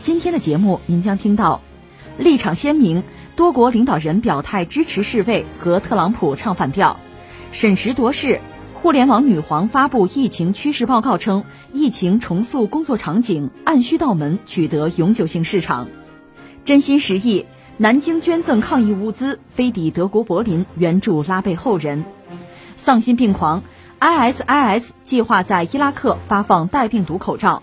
今天的节目，您将听到立场鲜明，多国领导人表态支持世卫，和特朗普唱反调。审时度势，互联网女皇发布疫情趋势报告称，疫情重塑工作场景，按需道门取得永久性市场。真心实意。南京捐赠抗疫物资飞抵德国柏林援助拉贝后人，丧心病狂！ISIS 计划在伊拉克发放带病毒口罩，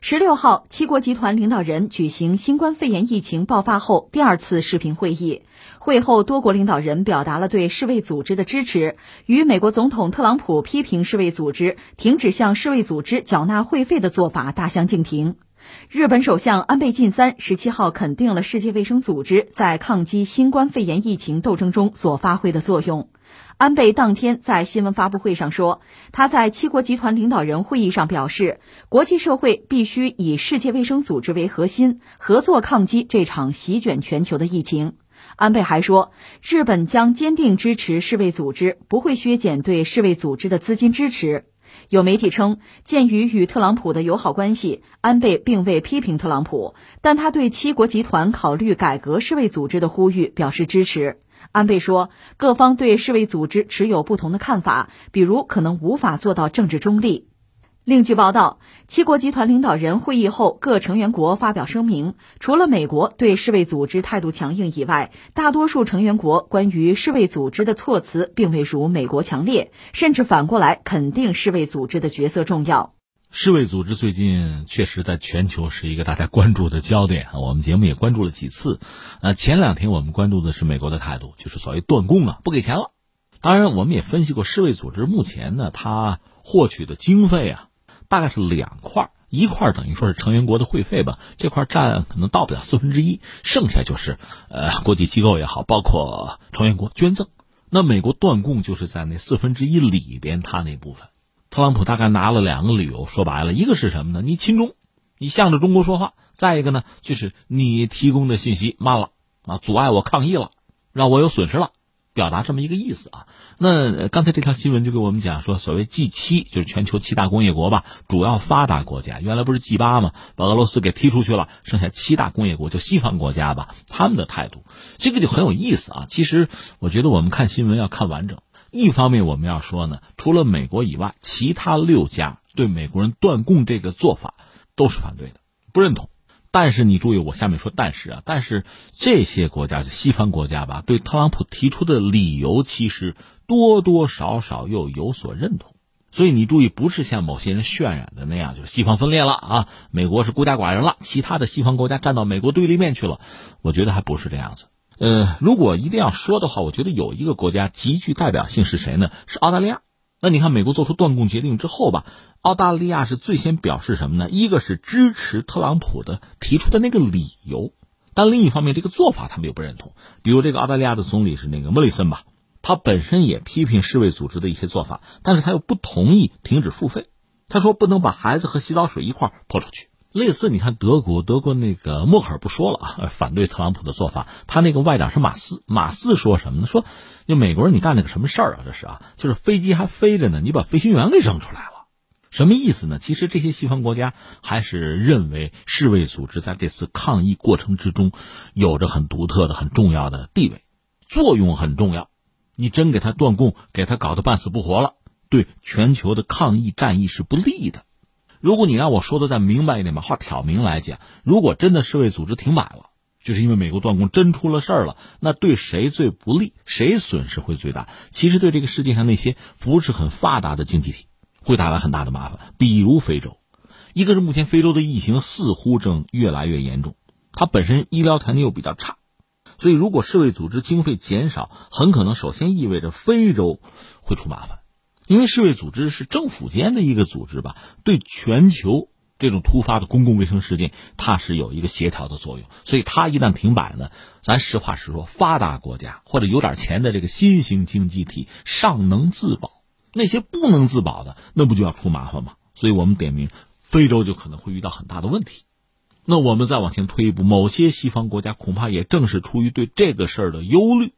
十六号，七国集团领导人举行新冠肺炎疫情爆发后第二次视频会议。会后，多国领导人表达了对世卫组织的支持，与美国总统特朗普批评世卫组织停止向世卫组织缴纳会费的做法大相径庭。日本首相安倍晋三十七号肯定了世界卫生组织在抗击新冠肺炎疫情斗争中所发挥的作用。安倍当天在新闻发布会上说，他在七国集团领导人会议上表示，国际社会必须以世界卫生组织为核心，合作抗击这场席卷全球的疫情。安倍还说，日本将坚定支持世卫组织，不会削减对世卫组织的资金支持。有媒体称，鉴于与特朗普的友好关系，安倍并未批评特朗普，但他对七国集团考虑改革世卫组织的呼吁表示支持。安倍说，各方对世卫组织持有不同的看法，比如可能无法做到政治中立。另据报道，七国集团领导人会议后，各成员国发表声明，除了美国对世卫组织态度强硬以外，大多数成员国关于世卫组织的措辞并未如美国强烈，甚至反过来肯定世卫组织的角色重要。世卫组织最近确实在全球是一个大家关注的焦点啊，我们节目也关注了几次。呃，前两天我们关注的是美国的态度，就是所谓断供啊，不给钱了。当然，我们也分析过世卫组织目前呢，它获取的经费啊。大概是两块，一块等于说是成员国的会费吧，这块占可能到不了四分之一，剩下就是呃国际机构也好，包括成员国捐赠。那美国断供就是在那四分之一里边，他那部分。特朗普大概拿了两个理由，说白了，一个是什么呢？你亲中，你向着中国说话；再一个呢，就是你提供的信息慢了啊，阻碍我抗议了，让我有损失了。表达这么一个意思啊，那刚才这条新闻就给我们讲说，所谓 G 七就是全球七大工业国吧，主要发达国家，原来不是 G 八吗？把俄罗斯给踢出去了，剩下七大工业国就西方国家吧，他们的态度，这个就很有意思啊。其实我觉得我们看新闻要看完整，一方面我们要说呢，除了美国以外，其他六家对美国人断供这个做法都是反对的，不认同。但是你注意，我下面说但是啊，但是这些国家，西方国家吧，对特朗普提出的理由，其实多多少少又有所认同。所以你注意，不是像某些人渲染的那样，就是西方分裂了啊，美国是孤家寡人了，其他的西方国家站到美国对立面去了。我觉得还不是这样子。呃，如果一定要说的话，我觉得有一个国家极具代表性是谁呢？是澳大利亚。那你看，美国做出断供决定之后吧，澳大利亚是最先表示什么呢？一个是支持特朗普的提出的那个理由，但另一方面，这个做法他们又不认同。比如这个澳大利亚的总理是那个莫里森吧，他本身也批评世卫组织的一些做法，但是他又不同意停止付费。他说不能把孩子和洗澡水一块泼出去。类似，你看德国，德国那个默克尔不说了啊，反对特朗普的做法。他那个外长是马斯，马斯说什么呢？说，就美国人你干了个什么事儿啊？这是啊，就是飞机还飞着呢，你把飞行员给扔出来了，什么意思呢？其实这些西方国家还是认为世卫组织在这次抗疫过程之中有着很独特的、很重要的地位，作用很重要。你真给他断供，给他搞得半死不活了，对全球的抗疫战役是不利的。如果你让我说的再明白一点，把话挑明来讲，如果真的世卫组织停摆了，就是因为美国断供真出了事儿了，那对谁最不利，谁损失会最大？其实对这个世界上那些不是很发达的经济体，会带来很大的麻烦。比如非洲，一个是目前非洲的疫情似乎正越来越严重，它本身医疗条件又比较差，所以如果世卫组织经费减少，很可能首先意味着非洲会出麻烦，因为世卫组织是政府间的一个组织吧，对全球。这种突发的公共卫生事件，它是有一个协调的作用，所以它一旦停摆呢，咱实话实说，发达国家或者有点钱的这个新兴经济体尚能自保，那些不能自保的，那不就要出麻烦吗？所以我们点名非洲就可能会遇到很大的问题。那我们再往前推一步，某些西方国家恐怕也正是出于对这个事儿的忧虑，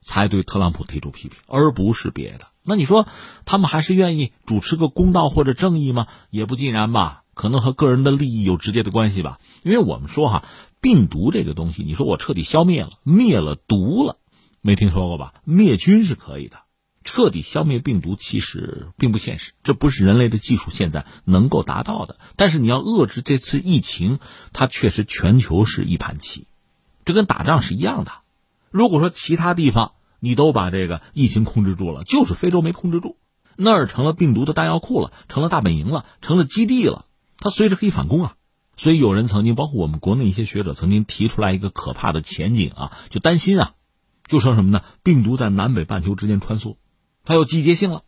才对特朗普提出批评，而不是别的。那你说他们还是愿意主持个公道或者正义吗？也不尽然吧。可能和个人的利益有直接的关系吧，因为我们说哈，病毒这个东西，你说我彻底消灭了，灭了毒了，没听说过吧？灭菌是可以的，彻底消灭病毒其实并不现实，这不是人类的技术现在能够达到的。但是你要遏制这次疫情，它确实全球是一盘棋，这跟打仗是一样的。如果说其他地方你都把这个疫情控制住了，就是非洲没控制住，那儿成了病毒的弹药库了，成了大本营了，成了基地了。它随时可以反攻啊，所以有人曾经，包括我们国内一些学者，曾经提出来一个可怕的前景啊，就担心啊，就说什么呢？病毒在南北半球之间穿梭，它有季节性了。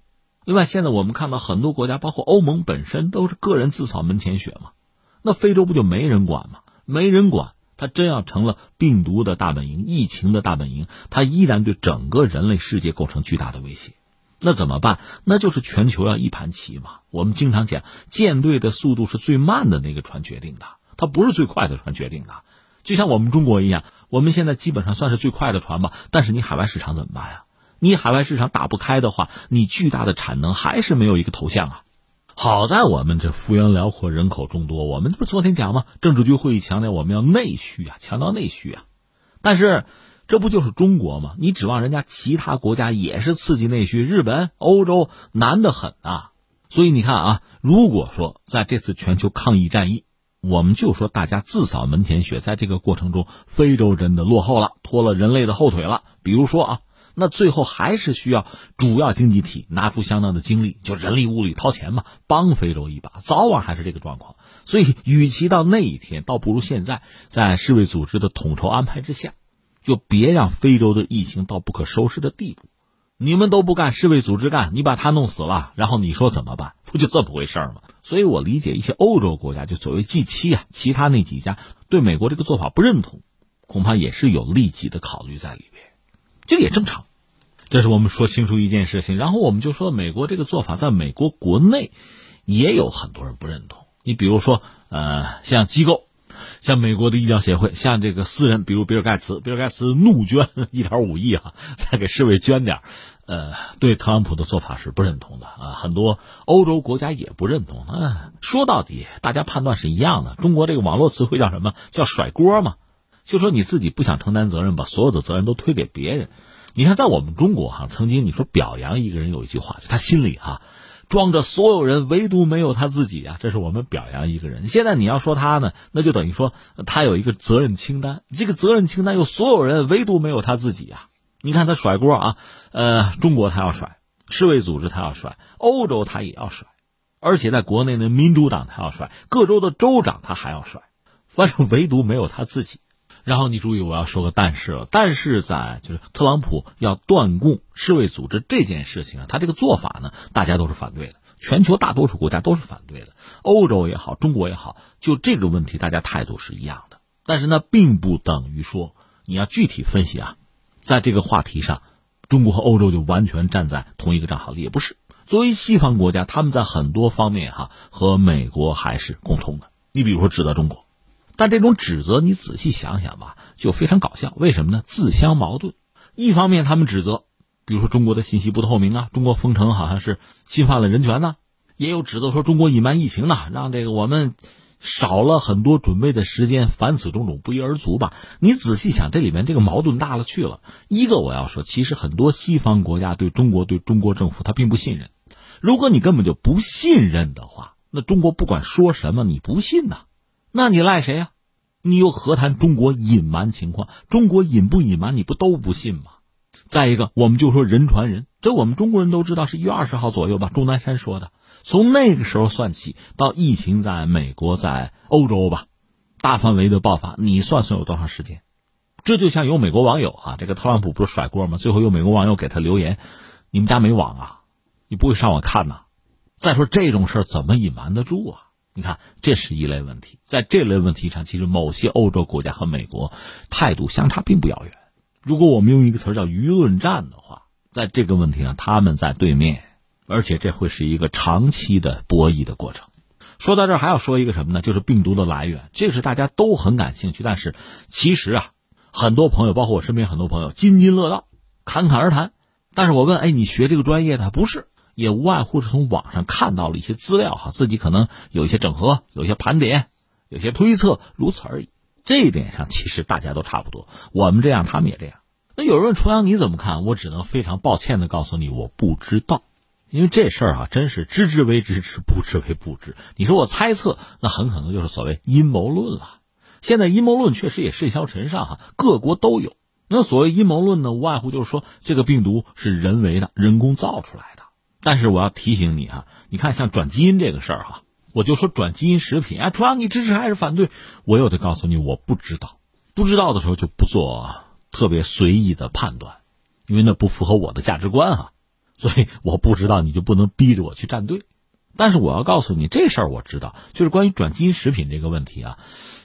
另外，现在我们看到很多国家，包括欧盟本身，都是个人自扫门前雪嘛。那非洲不就没人管吗？没人管，它真要成了病毒的大本营、疫情的大本营，它依然对整个人类世界构成巨大的威胁。那怎么办？那就是全球要一盘棋嘛。我们经常讲，舰队的速度是最慢的那个船决定的，它不是最快的船决定的。就像我们中国一样，我们现在基本上算是最快的船吧。但是你海外市场怎么办呀？你海外市场打不开的话，你巨大的产能还是没有一个头像啊。好在我们这幅员辽阔，人口众多。我们不是昨天讲吗？政治局会议强调我们要内需啊，强调内需啊。但是。这不就是中国吗？你指望人家其他国家也是刺激内需？日本、欧洲难得很啊！所以你看啊，如果说在这次全球抗疫战役，我们就说大家自扫门前雪，在这个过程中，非洲真的落后了，拖了人类的后腿了。比如说啊，那最后还是需要主要经济体拿出相当的精力，就人力物力掏钱嘛，帮非洲一把。早晚还是这个状况。所以，与其到那一天，倒不如现在在世卫组织的统筹安排之下。就别让非洲的疫情到不可收拾的地步，你们都不干，世卫组织干，你把他弄死了，然后你说怎么办？不就这么回事吗？所以我理解一些欧洲国家，就所谓 G 七啊，其他那几家对美国这个做法不认同，恐怕也是有利己的考虑在里边，这个也正常。这是我们说清楚一件事情，然后我们就说美国这个做法在美国国内也有很多人不认同。你比如说，呃，像机构。像美国的医疗协会，像这个私人，比如比尔盖茨，比尔盖茨怒捐一点五亿啊，再给世卫捐点呃，对特朗普的做法是不认同的啊，很多欧洲国家也不认同。嗯，说到底，大家判断是一样的。中国这个网络词汇叫什么？叫甩锅嘛？就说你自己不想承担责任，把所有的责任都推给别人。你看，在我们中国哈，曾经你说表扬一个人有一句话，他心里哈。装着所有人，唯独没有他自己啊！这是我们表扬一个人。现在你要说他呢，那就等于说他有一个责任清单。这个责任清单有所有人，唯独没有他自己啊！你看他甩锅啊，呃，中国他要甩，世卫组织他要甩，欧洲他也要甩，而且在国内的民主党他要甩，各州的州长他还要甩，反正唯独没有他自己。然后你注意，我要说个但是了。但是在就是特朗普要断供世卫组织这件事情啊，他这个做法呢，大家都是反对的，全球大多数国家都是反对的，欧洲也好，中国也好，就这个问题大家态度是一样的。但是呢，并不等于说你要具体分析啊，在这个话题上，中国和欧洲就完全站在同一个战壕里，也不是。作为西方国家，他们在很多方面哈和美国还是共通的。你比如说指责中国。但这种指责，你仔细想想吧，就非常搞笑。为什么呢？自相矛盾。一方面，他们指责，比如说中国的信息不透明啊，中国封城好像是侵犯了人权呢；也有指责说中国隐瞒疫情呢，让这个我们少了很多准备的时间。凡此种种，不一而足吧？你仔细想，这里面这个矛盾大了去了。一个我要说，其实很多西方国家对中国、对中国政府，他并不信任。如果你根本就不信任的话，那中国不管说什么，你不信呐。那你赖谁呀？你又何谈中国隐瞒情况？中国隐不隐瞒，你不都不信吗？再一个，我们就说人传人，这我们中国人都知道，是一月二十号左右吧，钟南山说的。从那个时候算起，到疫情在美国、在欧洲吧，大范围的爆发，你算算有多长时间？这就像有美国网友啊，这个特朗普不是甩锅吗？最后有美国网友给他留言：“你们家没网啊？你不会上网看呐？”再说这种事儿怎么隐瞒得住啊？你看，这是一类问题。在这类问题上，其实某些欧洲国家和美国态度相差并不遥远。如果我们用一个词叫舆论战的话，在这个问题上，他们在对面，而且这会是一个长期的博弈的过程。说到这儿，还要说一个什么呢？就是病毒的来源，这是大家都很感兴趣。但是其实啊。很多朋友，包括我身边很多朋友，津津乐道，侃侃而谈。但是我问，哎，你学这个专业的不是？也无外乎是从网上看到了一些资料哈，自己可能有一些整合，有一些盘点，有些推测，如此而已。这一点上，其实大家都差不多。我们这样，他们也这样。那有人问重阳你怎么看？我只能非常抱歉的告诉你，我不知道，因为这事儿啊，真是知之为知之，不知为不知。你说我猜测，那很可能就是所谓阴谋论了。现在阴谋论确实也甚嚣尘上哈，各国都有。那所谓阴谋论呢，无外乎就是说这个病毒是人为的、人工造出来的。但是我要提醒你哈，你看像转基因这个事儿哈，我就说转基因食品啊，主要你支持还是反对？我又得告诉你，我不知道。不知道的时候就不做特别随意的判断，因为那不符合我的价值观哈。所以我不知道，你就不能逼着我去站队。但是我要告诉你，这事儿我知道，就是关于转基因食品这个问题啊。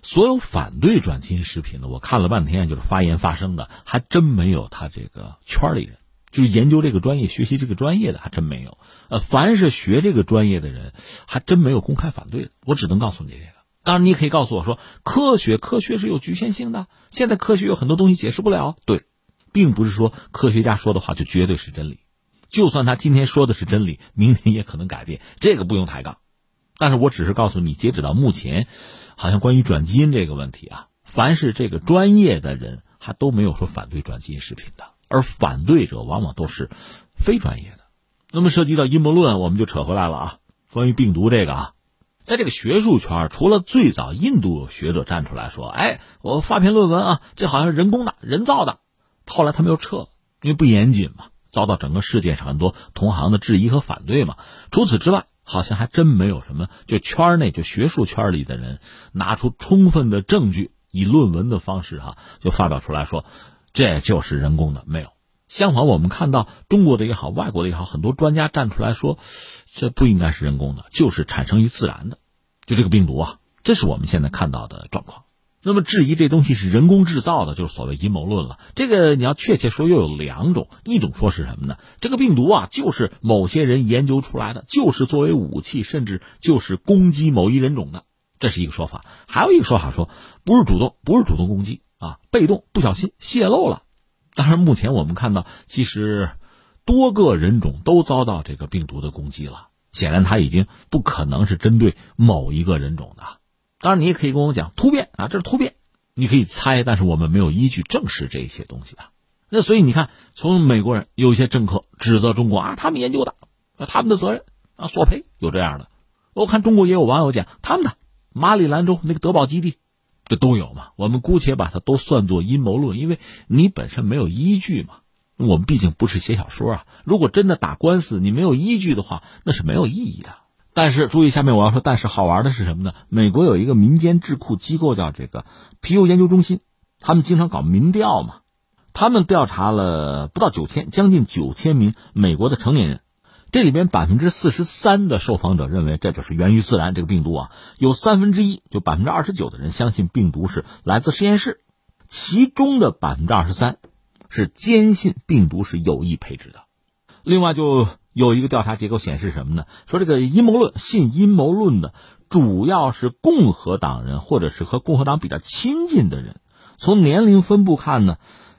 所有反对转基因食品的，我看了半天，就是发言发声的，还真没有他这个圈里人，就是研究这个专业、学习这个专业的，还真没有。呃，凡是学这个专业的人，还真没有公开反对的。我只能告诉你这个。当然，你也可以告诉我说，科学科学是有局限性的，现在科学有很多东西解释不了。对，并不是说科学家说的话就绝对是真理，就算他今天说的是真理，明天也可能改变，这个不用抬杠。但是我只是告诉你，截止到目前。好像关于转基因这个问题啊，凡是这个专业的人，还都没有说反对转基因食品的，而反对者往往都是非专业的。那么涉及到阴谋论，我们就扯回来了啊。关于病毒这个啊，在这个学术圈，除了最早印度学者站出来说：“哎，我发篇论文啊，这好像是人工的、人造的。”后来他们又撤了，因为不严谨嘛，遭到整个世界上很多同行的质疑和反对嘛。除此之外。好像还真没有什么，就圈内就学术圈里的人拿出充分的证据，以论文的方式哈就发表出来说，这就是人工的，没有。相反，我们看到中国的也好，外国的也好，很多专家站出来说，这不应该是人工的，就是产生于自然的，就这个病毒啊，这是我们现在看到的状况。那么质疑这东西是人工制造的，就是所谓阴谋论了。这个你要确切说，又有两种：一种说是什么呢？这个病毒啊，就是某些人研究出来的，就是作为武器，甚至就是攻击某一人种的，这是一个说法。还有一个说法说，不是主动，不是主动攻击啊，被动不小心泄露了。当然，目前我们看到，其实多个人种都遭到这个病毒的攻击了。显然，它已经不可能是针对某一个人种的。当然，你也可以跟我讲突变啊，这是突变，你可以猜，但是我们没有依据证实这些东西啊。那所以你看，从美国人有一些政客指责中国啊，他们研究的，他们的责任啊，索赔有这样的。我看中国也有网友讲他们的马里兰州那个德宝基地，这都有嘛。我们姑且把它都算作阴谋论，因为你本身没有依据嘛。我们毕竟不是写小说啊，如果真的打官司，你没有依据的话，那是没有意义的。但是注意，下面我要说，但是好玩的是什么呢？美国有一个民间智库机构叫这个皮尤研究中心，他们经常搞民调嘛，他们调查了不到九千，将近九千名美国的成年人，这里边百分之四十三的受访者认为这就是源于自然这个病毒啊，有三分之一，就百分之二十九的人相信病毒是来自实验室，其中的百分之二十三是坚信病毒是有意培植的，另外就。有一个调查结构显示什么呢？说这个阴谋论，信阴谋论的主要是共和党人，或者是和共和党比较亲近的人。从年龄分布看呢，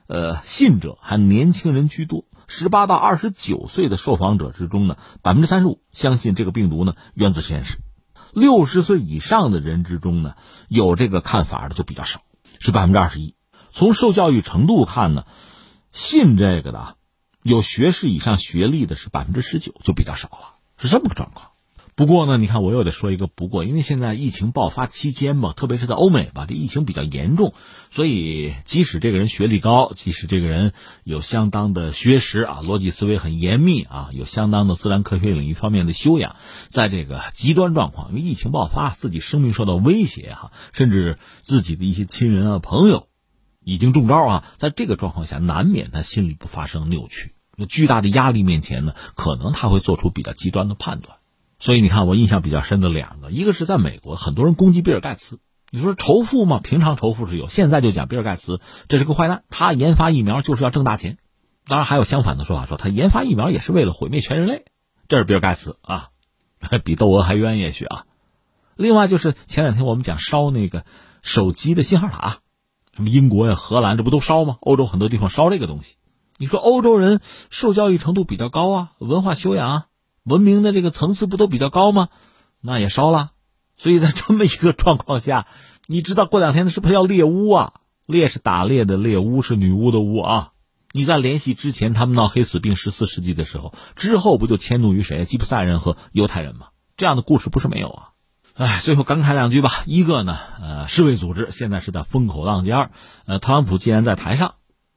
呃，信者还年轻人居多。十八到二十九岁的受访者之中呢，百分之三十五相信这个病毒呢源自实验室。六十岁以上的人之中呢，有这个看法的就比较少，是百分之二十一。从受教育程度看呢，信这个的。有学士以上学历的是百分之十九，就比较少了，是这么个状况。不过呢，你看我又得说一个不过，因为现在疫情爆发期间嘛，特别是在欧美吧，这疫情比较严重，所以即使这个人学历高，即使这个人有相当的学识啊，逻辑思维很严密啊，有相当的自然科学领域方面的修养，在这个极端状况，因为疫情爆发，自己生命受到威胁哈，甚至自己的一些亲人啊、朋友已经中招啊，在这个状况下，难免他心里不发生扭曲。那巨大的压力面前呢，可能他会做出比较极端的判断。所以你看，我印象比较深的两个，一个是在美国，很多人攻击比尔盖茨。你说仇富吗？平常仇富是有，现在就讲比尔盖茨这是个坏蛋，他研发疫苗就是要挣大钱。当然还有相反的说法，说他研发疫苗也是为了毁灭全人类。这是比尔盖茨啊，比窦娥还冤也许啊。另外就是前两天我们讲烧那个手机的信号塔，什么英国呀、荷兰这不都烧吗？欧洲很多地方烧这个东西。你说欧洲人受教育程度比较高啊，文化修养啊。文明的这个层次不都比较高吗？那也烧了，所以在这么一个状况下，你知道过两天是不是要猎巫啊？猎是打猎的猎，巫是女巫的巫啊！你在联系之前，他们闹黑死病十四世纪的时候，之后不就迁怒于谁？吉普赛人和犹太人吗？这样的故事不是没有啊！哎，最后感慨两句吧。一个呢，呃，世卫组织现在是在风口浪尖呃，特朗普既然在台上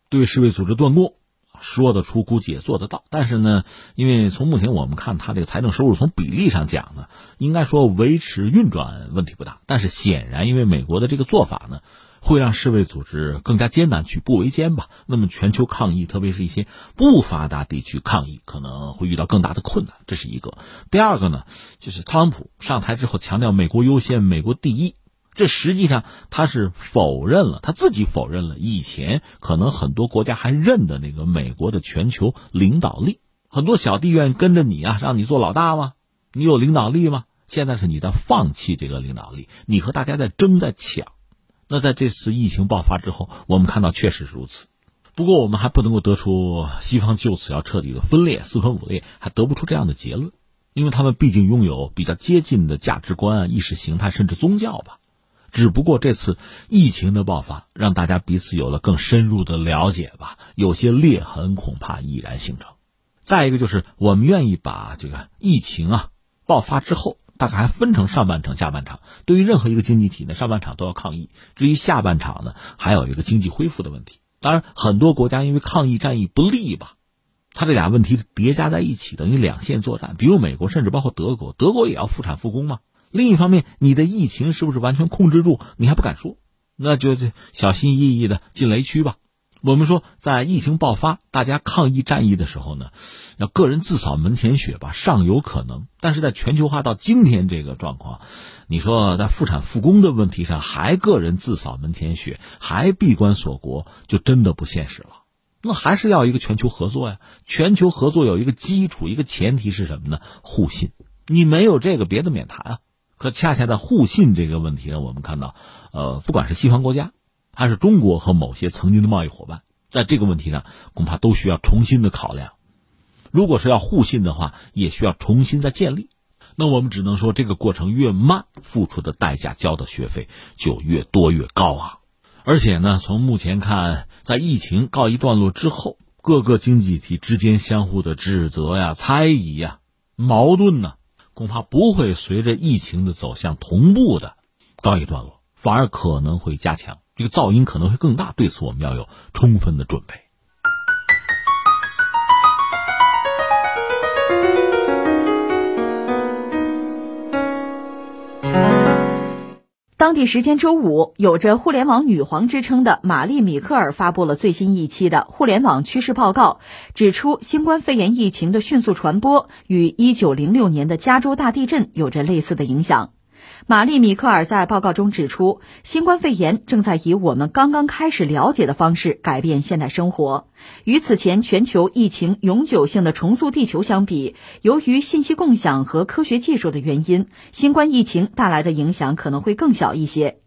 对世卫组织断供。说得出，估计也做得到。但是呢，因为从目前我们看，他这个财政收入从比例上讲呢，应该说维持运转问题不大。但是显然，因为美国的这个做法呢，会让世卫组织更加艰难，举步维艰吧。那么全球抗疫，特别是一些不发达地区抗疫，可能会遇到更大的困难。这是一个。第二个呢，就是特朗普上台之后强调美国优先、美国第一。这实际上他是否认了他自己否认了以前可能很多国家还认的那个美国的全球领导力，很多小弟愿意跟着你啊，让你做老大吗？你有领导力吗？现在是你在放弃这个领导力，你和大家在争在抢。那在这次疫情爆发之后，我们看到确实是如此。不过我们还不能够得出西方就此要彻底的分裂、四分五裂，还得不出这样的结论，因为他们毕竟拥有比较接近的价值观、意识形态，甚至宗教吧。只不过这次疫情的爆发，让大家彼此有了更深入的了解吧。有些裂痕恐怕已然形成。再一个就是，我们愿意把这个疫情啊爆发之后，大概还分成上半场、下半场。对于任何一个经济体呢，上半场都要抗疫；至于下半场呢，还有一个经济恢复的问题。当然，很多国家因为抗疫战役不利吧，它这俩问题叠加在一起，等于两线作战。比如美国，甚至包括德国，德国也要复产复工嘛。另一方面，你的疫情是不是完全控制住？你还不敢说，那就就小心翼翼的进雷区吧。我们说，在疫情爆发、大家抗疫战役的时候呢，要个人自扫门前雪吧，尚有可能。但是在全球化到今天这个状况，你说在复产复工的问题上还个人自扫门前雪，还闭关锁国，就真的不现实了。那还是要一个全球合作呀。全球合作有一个基础，一个前提是什么呢？互信。你没有这个，别的免谈啊。可恰恰在互信这个问题上，我们看到，呃，不管是西方国家，还是中国和某些曾经的贸易伙伴，在这个问题上，恐怕都需要重新的考量。如果是要互信的话，也需要重新再建立。那我们只能说，这个过程越慢，付出的代价、交的学费就越多越高啊！而且呢，从目前看，在疫情告一段落之后，各个经济体之间相互的指责呀、猜疑呀、矛盾呢。恐怕不会随着疫情的走向同步的告一段落，反而可能会加强，这个噪音可能会更大。对此，我们要有充分的准备。当地时间周五，有着“互联网女皇”之称的玛丽·米克尔发布了最新一期的互联网趋势报告，指出新冠肺炎疫情的迅速传播与1906年的加州大地震有着类似的影响。玛丽·米克尔在报告中指出，新冠肺炎正在以我们刚刚开始了解的方式改变现代生活。与此前全球疫情永久性的重塑地球相比，由于信息共享和科学技术的原因，新冠疫情带来的影响可能会更小一些。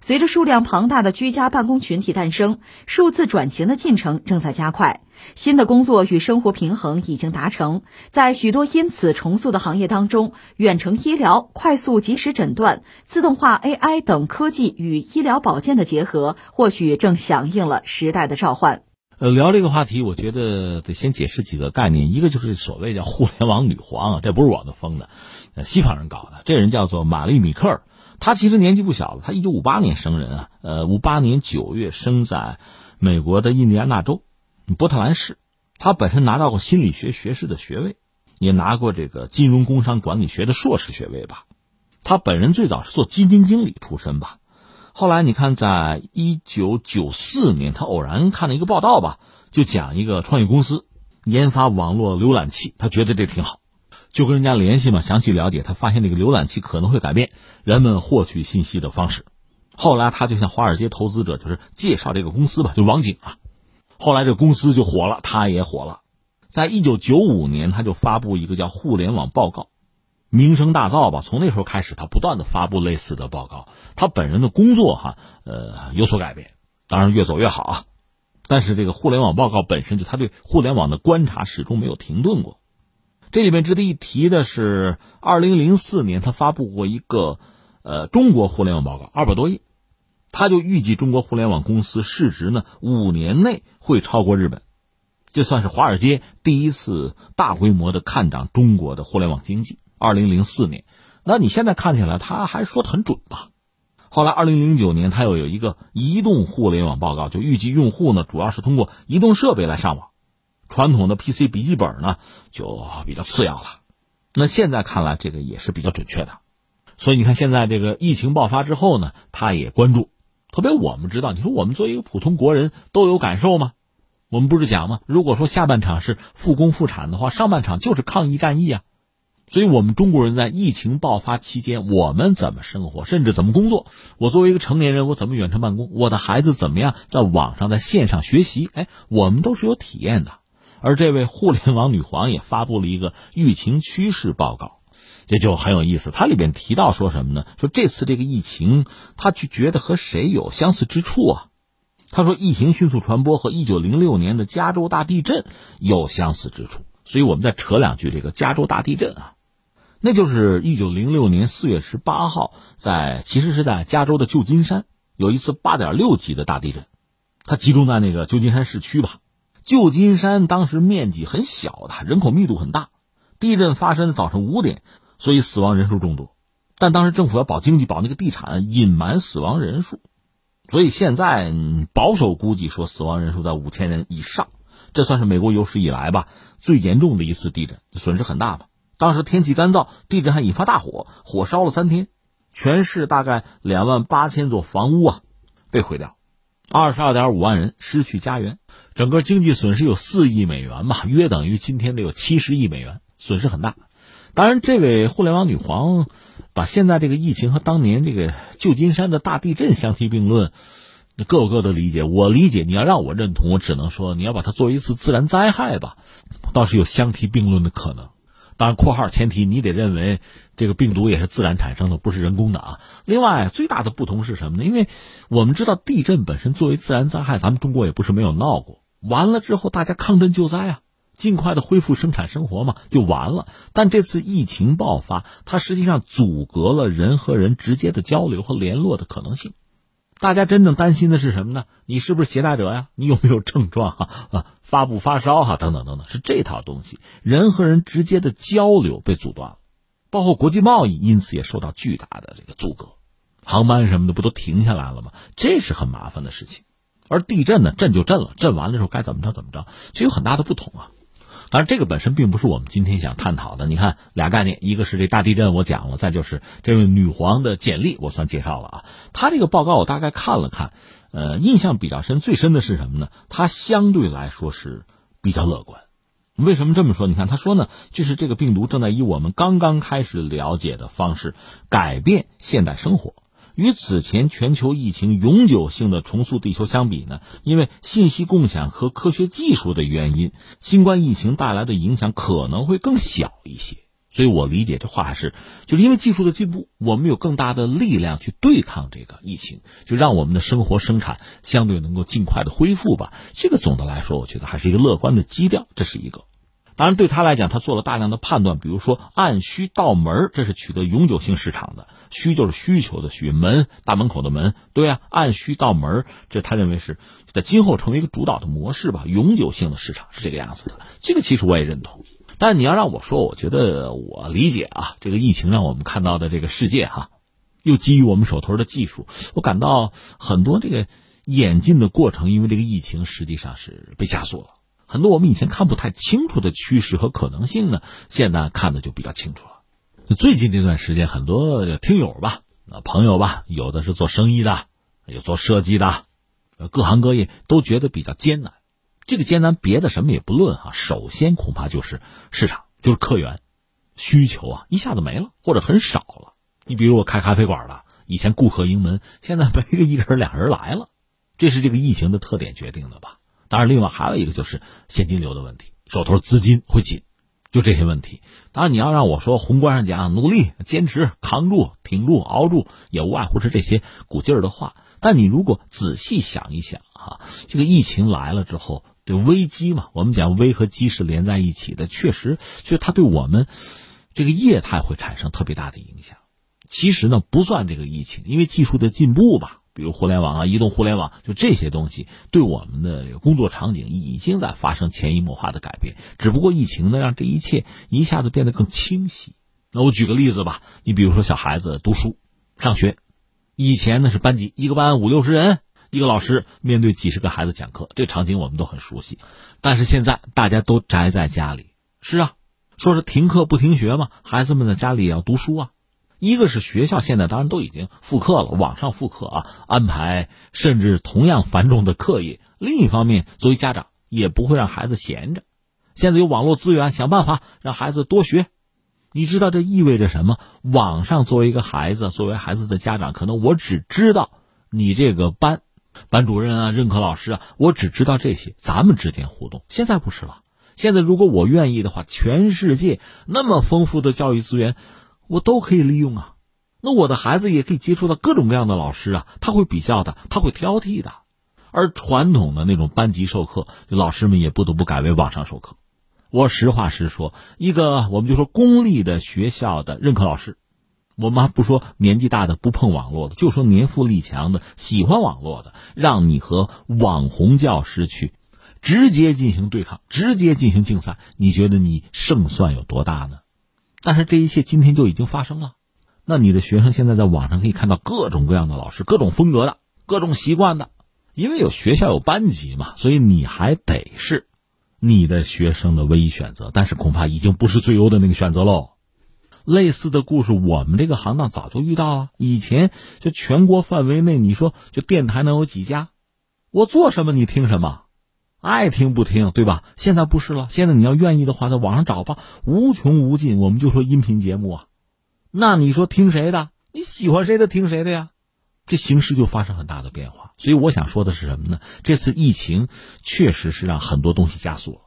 随着数量庞大的居家办公群体诞生，数字转型的进程正在加快。新的工作与生活平衡已经达成，在许多因此重塑的行业当中，远程医疗、快速及时诊断、自动化 AI 等科技与医疗保健的结合，或许正响应了时代的召唤。呃，聊这个话题，我觉得得先解释几个概念。一个就是所谓叫互联网女皇啊，这不是我们封的，呃，西方人搞的。这人叫做玛丽米克尔，他其实年纪不小了，他一九五八年生人啊，呃，五八年九月生在美国的印第安纳州波特兰市。他本身拿到过心理学学士的学位，也拿过这个金融工商管理学的硕士学位吧。他本人最早是做基金经理出身吧。后来你看，在一九九四年，他偶然看了一个报道吧，就讲一个创业公司研发网络浏览器，他觉得这挺好，就跟人家联系嘛，详细了解，他发现这个浏览器可能会改变人们获取信息的方式。后来他就向华尔街投资者就是介绍这个公司吧，就网景啊。后来这公司就火了，他也火了。在一九九五年，他就发布一个叫《互联网报告》。名声大噪吧，从那时候开始，他不断的发布类似的报告。他本人的工作哈，呃，有所改变，当然越走越好啊。但是这个互联网报告本身就他对互联网的观察始终没有停顿过。这里面值得一提的是，二零零四年他发布过一个呃中国互联网报告，二百多页，他就预计中国互联网公司市值呢五年内会超过日本，这算是华尔街第一次大规模的看涨中国的互联网经济。二零零四年，那你现在看起来他还说的很准吧？后来二零零九年，他又有一个移动互联网报告，就预计用户呢主要是通过移动设备来上网，传统的 PC 笔记本呢就比较次要了。那现在看来，这个也是比较准确的。所以你看，现在这个疫情爆发之后呢，他也关注。特别我们知道，你说我们作为一个普通国人都有感受吗？我们不是讲吗？如果说下半场是复工复产的话，上半场就是抗疫战役啊。所以，我们中国人在疫情爆发期间，我们怎么生活，甚至怎么工作？我作为一个成年人，我怎么远程办公？我的孩子怎么样在网上在线上学习？哎，我们都是有体验的。而这位互联网女皇也发布了一个疫情趋势报告，这就很有意思。它里边提到说什么呢？说这次这个疫情，他去觉得和谁有相似之处啊？他说，疫情迅速传播和一九零六年的加州大地震有相似之处。所以我们再扯两句，这个加州大地震啊。那就是一九零六年四月十八号，在其实是在加州的旧金山有一次八点六级的大地震，它集中在那个旧金山市区吧。旧金山当时面积很小的，人口密度很大。地震发生早晨五点，所以死亡人数众多。但当时政府要保经济、保那个地产，隐瞒死亡人数，所以现在保守估计说死亡人数在五千人以上。这算是美国有史以来吧最严重的一次地震，损失很大吧。当时天气干燥，地震还引发大火，火烧了三天，全市大概两万八千座房屋啊被毁掉，二十二点五万人失去家园，整个经济损失有四亿美元吧，约等于今天得有七十亿美元，损失很大。当然，这位互联网女皇把现在这个疫情和当年这个旧金山的大地震相提并论，各有各的理解。我理解，你要让我认同，我只能说你要把它作为一次自然灾害吧，倒是有相提并论的可能。当然，括号前提你得认为这个病毒也是自然产生的，不是人工的啊。另外，最大的不同是什么呢？因为我们知道地震本身作为自然灾害，咱们中国也不是没有闹过。完了之后，大家抗震救灾啊，尽快的恢复生产生活嘛，就完了。但这次疫情爆发，它实际上阻隔了人和人直接的交流和联络的可能性。大家真正担心的是什么呢？你是不是携带者呀？你有没有症状啊啊？发不发烧啊？等等等等，是这套东西，人和人直接的交流被阻断了，包括国际贸易，因此也受到巨大的这个阻隔，航班什么的不都停下来了吗？这是很麻烦的事情。而地震呢，震就震了，震完了之后该怎么着怎么着，这有很大的不同啊。当然，这个本身并不是我们今天想探讨的。你看俩概念，一个是这大地震，我讲了；再就是这位女皇的简历，我算介绍了啊。她这个报告我大概看了看，呃，印象比较深，最深的是什么呢？她相对来说是比较乐观。为什么这么说？你看，她说呢，就是这个病毒正在以我们刚刚开始了解的方式改变现代生活。与此前全球疫情永久性的重塑地球相比呢，因为信息共享和科学技术的原因，新冠疫情带来的影响可能会更小一些。所以我理解这话是，就是因为技术的进步，我们有更大的力量去对抗这个疫情，就让我们的生活生产相对能够尽快的恢复吧。这个总的来说，我觉得还是一个乐观的基调，这是一个。当然，对他来讲，他做了大量的判断，比如说按需到门，这是取得永久性市场的需，就是需求的需，门大门口的门，对啊，按需到门，这他认为是在今后成为一个主导的模式吧，永久性的市场是这个样子的。这个其实我也认同，但你要让我说，我觉得我理解啊，这个疫情让我们看到的这个世界哈，又基于我们手头的技术，我感到很多这个演进的过程，因为这个疫情实际上是被加速了。很多我们以前看不太清楚的趋势和可能性呢，现在看的就比较清楚了。最近这段时间，很多听友吧、啊朋友吧，有的是做生意的，有做设计的，各行各业都觉得比较艰难。这个艰难，别的什么也不论哈，首先恐怕就是市场，就是客源需求啊，一下子没了或者很少了。你比如我开咖啡馆的，以前顾客盈门，现在没个一个人、俩人来了，这是这个疫情的特点决定的吧？当然，另外还有一个就是现金流的问题，手头资金会紧，就这些问题。当然，你要让我说宏观上讲，努力、坚持、扛住、挺住、熬住，也无外乎是这些鼓劲儿的话。但你如果仔细想一想，哈，这个疫情来了之后，这危机嘛，我们讲危和机是连在一起的，确实，就它对我们这个业态会产生特别大的影响。其实呢，不算这个疫情，因为技术的进步吧。比如互联网啊，移动互联网，就这些东西对我们的工作场景已经在发生潜移默化的改变。只不过疫情呢，让这一切一下子变得更清晰。那我举个例子吧，你比如说小孩子读书、上学，以前呢是班级一个班五六十人，一个老师面对几十个孩子讲课，这场景我们都很熟悉。但是现在大家都宅在家里，是啊，说是停课不停学嘛，孩子们在家里也要读书啊。一个是学校现在当然都已经复课了，网上复课啊，安排甚至同样繁重的课业。另一方面，作为家长也不会让孩子闲着，现在有网络资源，想办法让孩子多学。你知道这意味着什么？网上作为一个孩子，作为孩子的家长，可能我只知道你这个班班主任啊、任课老师啊，我只知道这些，咱们之间互动。现在不是了，现在如果我愿意的话，全世界那么丰富的教育资源。我都可以利用啊，那我的孩子也可以接触到各种各样的老师啊，他会比较的，他会挑剔的，而传统的那种班级授课，老师们也不得不改为网上授课。我实话实说，一个我们就说公立的学校的任课老师，我们还不说年纪大的不碰网络的，就说年富力强的喜欢网络的，让你和网红教师去直接进行对抗，直接进行竞赛，你觉得你胜算有多大呢？但是这一切今天就已经发生了，那你的学生现在在网上可以看到各种各样的老师，各种风格的，各种习惯的，因为有学校有班级嘛，所以你还得是你的学生的唯一选择。但是恐怕已经不是最优的那个选择喽。类似的故事，我们这个行当早就遇到了。以前就全国范围内，你说就电台能有几家？我做什么你听什么？爱听不听，对吧？现在不是了。现在你要愿意的话，在网上找吧，无穷无尽。我们就说音频节目啊，那你说听谁的？你喜欢谁的听谁的呀？这形势就发生很大的变化。所以我想说的是什么呢？这次疫情确实是让很多东西加速了，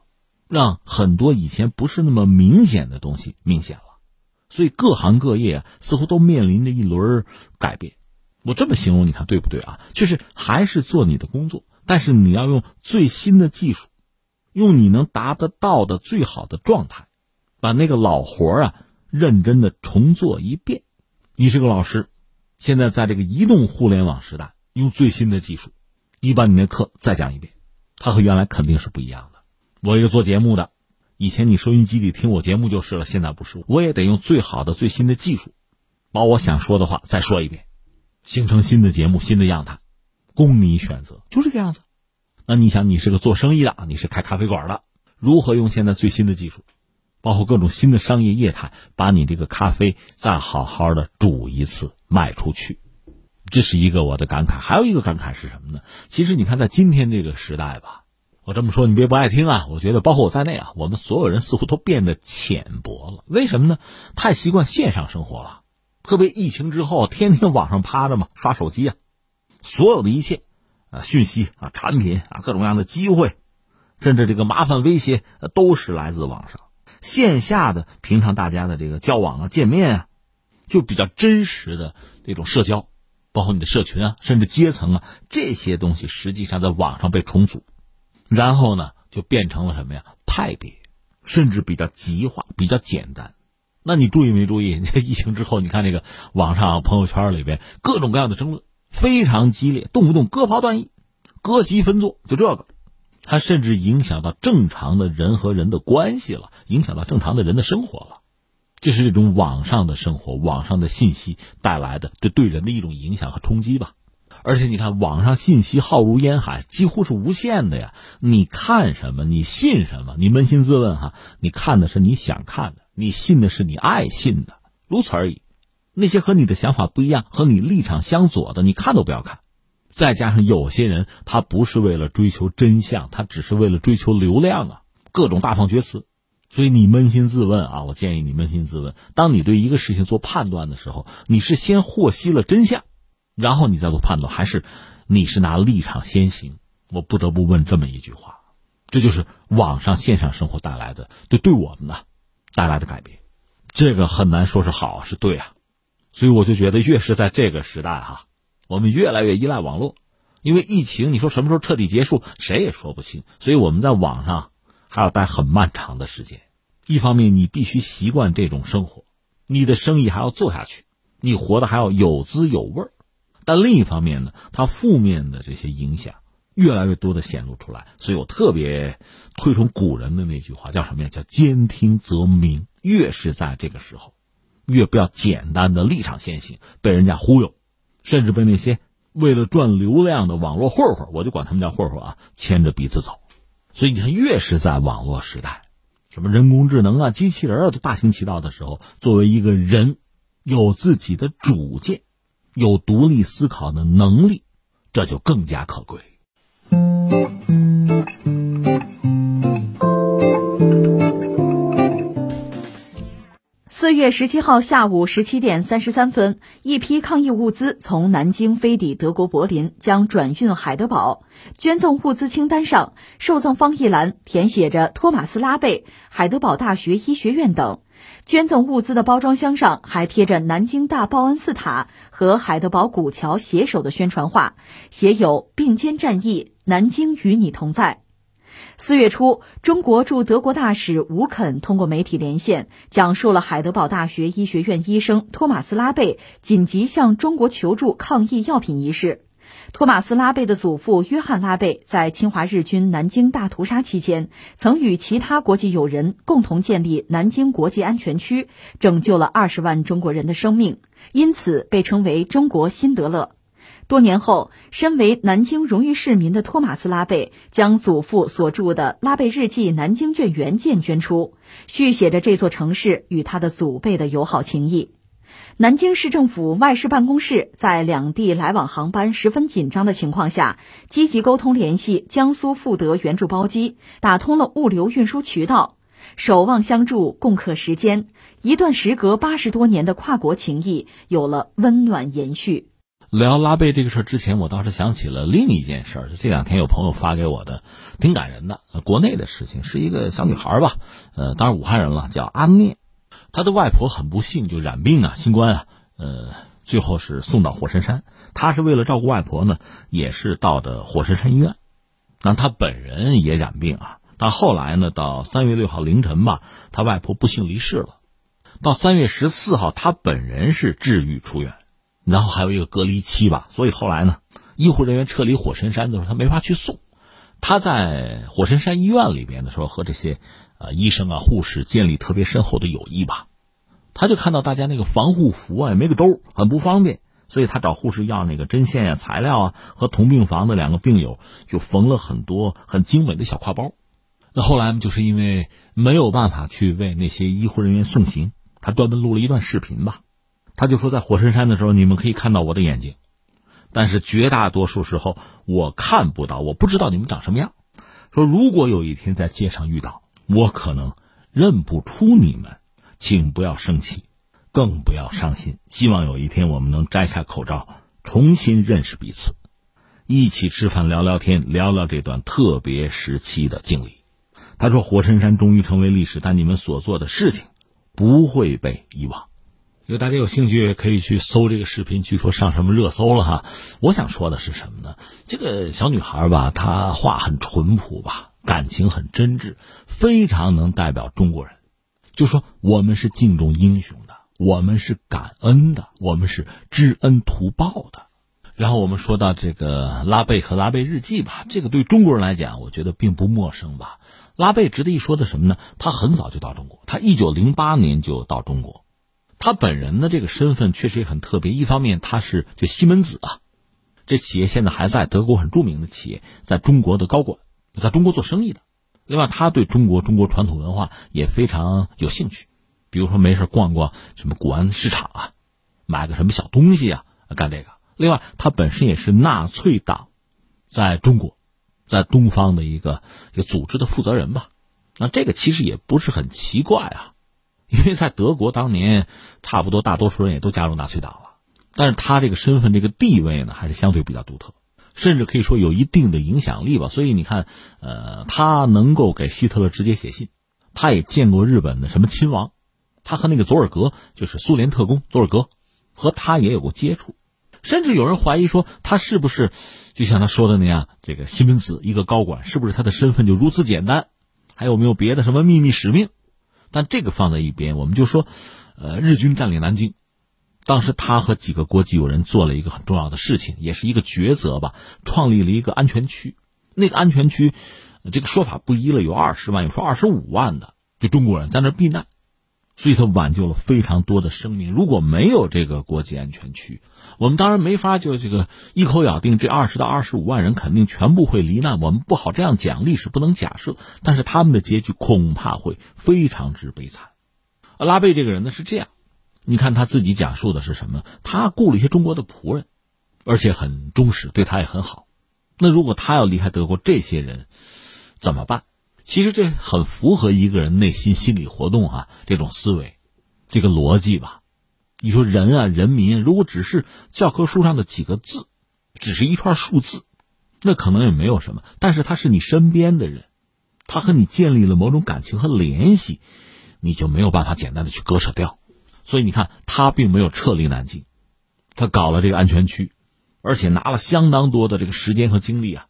让很多以前不是那么明显的东西明显了。所以各行各业啊，似乎都面临着一轮改变。我这么形容，你看对不对啊？就是还是做你的工作。但是你要用最新的技术，用你能达得到的最好的状态，把那个老活啊认真的重做一遍。你是个老师，现在在这个移动互联网时代，用最新的技术，你把你那课再讲一遍，它和原来肯定是不一样的。我一个做节目的，以前你收音机里听我节目就是了，现在不是，我也得用最好的最新的技术，把我想说的话再说一遍，形成新的节目，新的样态。供你选择，就这个样子。那你想，你是个做生意的，你是开咖啡馆的，如何用现在最新的技术，包括各种新的商业业态，把你这个咖啡再好好的煮一次卖出去？这是一个我的感慨。还有一个感慨是什么呢？其实你看，在今天这个时代吧，我这么说你别不爱听啊。我觉得，包括我在内啊，我们所有人似乎都变得浅薄了。为什么呢？太习惯线上生活了，特别疫情之后，天天网上趴着嘛，刷手机啊。所有的一切，啊，讯息啊，产品啊，各种各样的机会，甚至这个麻烦威胁，都是来自网上。线下的平常大家的这个交往啊、见面啊，就比较真实的这种社交，包括你的社群啊，甚至阶层啊，这些东西实际上在网上被重组，然后呢，就变成了什么呀？派别，甚至比较极化、比较简单。那你注意没注意？这 疫情之后，你看这个网上朋友圈里边各种各样的争论非常激烈，动不动割袍断义、割席分坐，就这个，它甚至影响到正常的人和人的关系了，影响到正常的人的生活了。这是这种网上的生活、网上的信息带来的这对人的一种影响和冲击吧。而且你看，网上信息浩如烟海，几乎是无限的呀。你看什么，你信什么？你扪心自问哈，你看的是你想看的，你信的是你爱信的，如此而已。那些和你的想法不一样、和你立场相左的，你看都不要看。再加上有些人，他不是为了追求真相，他只是为了追求流量啊，各种大放厥词。所以你扪心自问啊，我建议你扪心自问：当你对一个事情做判断的时候，你是先获悉了真相？然后你再做判断，还是你是拿立场先行？我不得不问这么一句话：这就是网上线上生活带来的对对我们呢带来的改变，这个很难说是好是对啊。所以我就觉得，越是在这个时代哈，我们越来越依赖网络，因为疫情，你说什么时候彻底结束，谁也说不清。所以我们在网上还要待很漫长的时间。一方面，你必须习惯这种生活，你的生意还要做下去，你活得还要有滋有味儿。但另一方面呢，它负面的这些影响越来越多的显露出来，所以我特别推崇古人的那句话，叫什么呀？叫兼听则明。越是在这个时候，越不要简单的立场先行，被人家忽悠，甚至被那些为了赚流量的网络混混，我就管他们叫混混啊，牵着鼻子走。所以你看，越是在网络时代，什么人工智能啊、机器人啊都大行其道的时候，作为一个人，有自己的主见。有独立思考的能力，这就更加可贵。四月十七号下午十七点三十三分，一批抗疫物资从南京飞抵德国柏林，将转运海德堡。捐赠物资清单上，受赠方一栏填写着托马斯拉贝、海德堡大学医学院等。捐赠物资的包装箱上还贴着南京大报恩寺塔和海德堡古桥携手的宣传画，写有“并肩战役，南京与你同在”。四月初，中国驻德国大使吴肯通过媒体连线，讲述了海德堡大学医学院医生托马斯·拉贝紧急向中国求助抗疫药品一事。托马斯·拉贝的祖父约翰·拉贝在侵华日军南京大屠杀期间，曾与其他国际友人共同建立南京国际安全区，拯救了二十万中国人的生命，因此被称为“中国辛德勒”。多年后，身为南京荣誉市民的托马斯·拉贝将祖父所著的《拉贝日记》南京卷原件捐出，续写着这座城市与他的祖辈的友好情谊。南京市政府外事办公室在两地来往航班十分紧张的情况下，积极沟通联系江苏富德援助包机，打通了物流运输渠道，守望相助，共克时艰。一段时隔八十多年的跨国情谊有了温暖延续。聊拉贝这个事儿之前，我倒是想起了另一件事儿，就这两天有朋友发给我的，挺感人的。国内的事情是一个小女孩吧，呃，当然武汉人了，叫阿念。他的外婆很不幸就染病啊，新冠啊，呃，最后是送到火神山。他是为了照顾外婆呢，也是到的火神山医院。那他本人也染病啊，但后来呢，到三月六号凌晨吧，他外婆不幸离世了。到三月十四号，他本人是治愈出院，然后还有一个隔离期吧。所以后来呢，医护人员撤离火神山的时候，他没法去送。他在火神山医院里边的时候，和这些。呃，医生啊，护士建立特别深厚的友谊吧。他就看到大家那个防护服啊，也没个兜，很不方便，所以他找护士要那个针线呀、材料啊，和同病房的两个病友就缝了很多很精美的小挎包。那后来就是因为没有办法去为那些医护人员送行，他专门录了一段视频吧。他就说，在火神山的时候，你们可以看到我的眼睛，但是绝大多数时候我看不到，我不知道你们长什么样。说如果有一天在街上遇到。我可能认不出你们，请不要生气，更不要伤心。希望有一天我们能摘下口罩，重新认识彼此，一起吃饭、聊聊天，聊聊这段特别时期的经历。他说：“火神山终于成为历史，但你们所做的事情不会被遗忘。”如果大家有兴趣，可以去搜这个视频，据说上什么热搜了哈。我想说的是什么呢？这个小女孩吧，她话很淳朴吧。感情很真挚，非常能代表中国人。就说我们是敬重英雄的，我们是感恩的，我们是知恩图报的。然后我们说到这个拉贝和拉贝日记吧，这个对中国人来讲，我觉得并不陌生吧。拉贝值得一说的什么呢？他很早就到中国，他一九零八年就到中国。他本人的这个身份确实也很特别，一方面他是就西门子啊，这企业现在还在德国很著名的企业，在中国的高管，在中国做生意的。另外，他对中国中国传统文化也非常有兴趣，比如说没事逛逛什么古玩市场啊，买个什么小东西啊，干这个。另外，他本身也是纳粹党在中国、在东方的一个一个组织的负责人吧。那这个其实也不是很奇怪啊，因为在德国当年，差不多大多数人也都加入纳粹党了。但是他这个身份、这个地位呢，还是相对比较独特，甚至可以说有一定的影响力吧。所以你看，呃，他能够给希特勒直接写信，他也见过日本的什么亲王，他和那个佐尔格，就是苏联特工佐尔格，和他也有过接触。甚至有人怀疑说，他是不是就像他说的那样，这个西门子一个高管，是不是他的身份就如此简单？还有没有别的什么秘密使命？但这个放在一边，我们就说，呃，日军占领南京，当时他和几个国际友人做了一个很重要的事情，也是一个抉择吧，创立了一个安全区。那个安全区，这个说法不一了，有二十万，有说二十五万的，就中国人在那避难。所以他挽救了非常多的生命。如果没有这个国际安全区，我们当然没法就这个一口咬定这二十到二十五万人肯定全部会罹难。我们不好这样讲，历史不能假设。但是他们的结局恐怕会非常之悲惨。拉贝这个人呢是这样，你看他自己讲述的是什么？他雇了一些中国的仆人，而且很忠实，对他也很好。那如果他要离开德国，这些人怎么办？其实这很符合一个人内心心理活动啊，这种思维，这个逻辑吧。你说人啊，人民如果只是教科书上的几个字，只是一串数字，那可能也没有什么。但是他是你身边的人，他和你建立了某种感情和联系，你就没有办法简单的去割舍掉。所以你看，他并没有撤离南京，他搞了这个安全区，而且拿了相当多的这个时间和精力啊，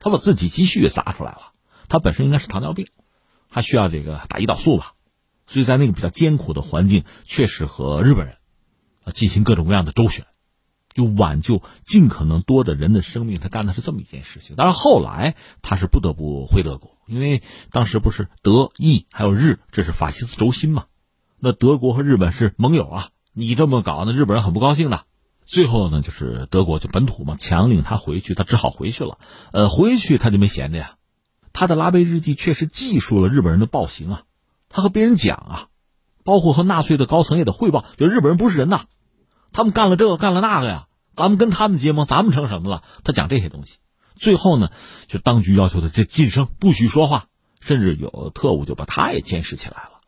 他把自己积蓄也砸出来了。他本身应该是糖尿病，还需要这个打胰岛素吧，所以在那个比较艰苦的环境，确实和日本人进行各种各样的周旋，就挽救尽可能多的人的生命。他干的是这么一件事情。但是后来他是不得不回德国，因为当时不是德意还有日，这是法西斯轴心嘛。那德国和日本是盟友啊，你这么搞，那日本人很不高兴的。最后呢，就是德国就本土嘛，强令他回去，他只好回去了。呃，回去他就没闲着呀。他的拉贝日记确实记述了日本人的暴行啊，他和别人讲啊，包括和纳粹的高层也得汇报，就日本人不是人呐，他们干了这个干了那个呀，咱们跟他们结盟，咱们成什么了？他讲这些东西，最后呢，就当局要求他这晋升，不许说话，甚至有特务就把他也监视起来了。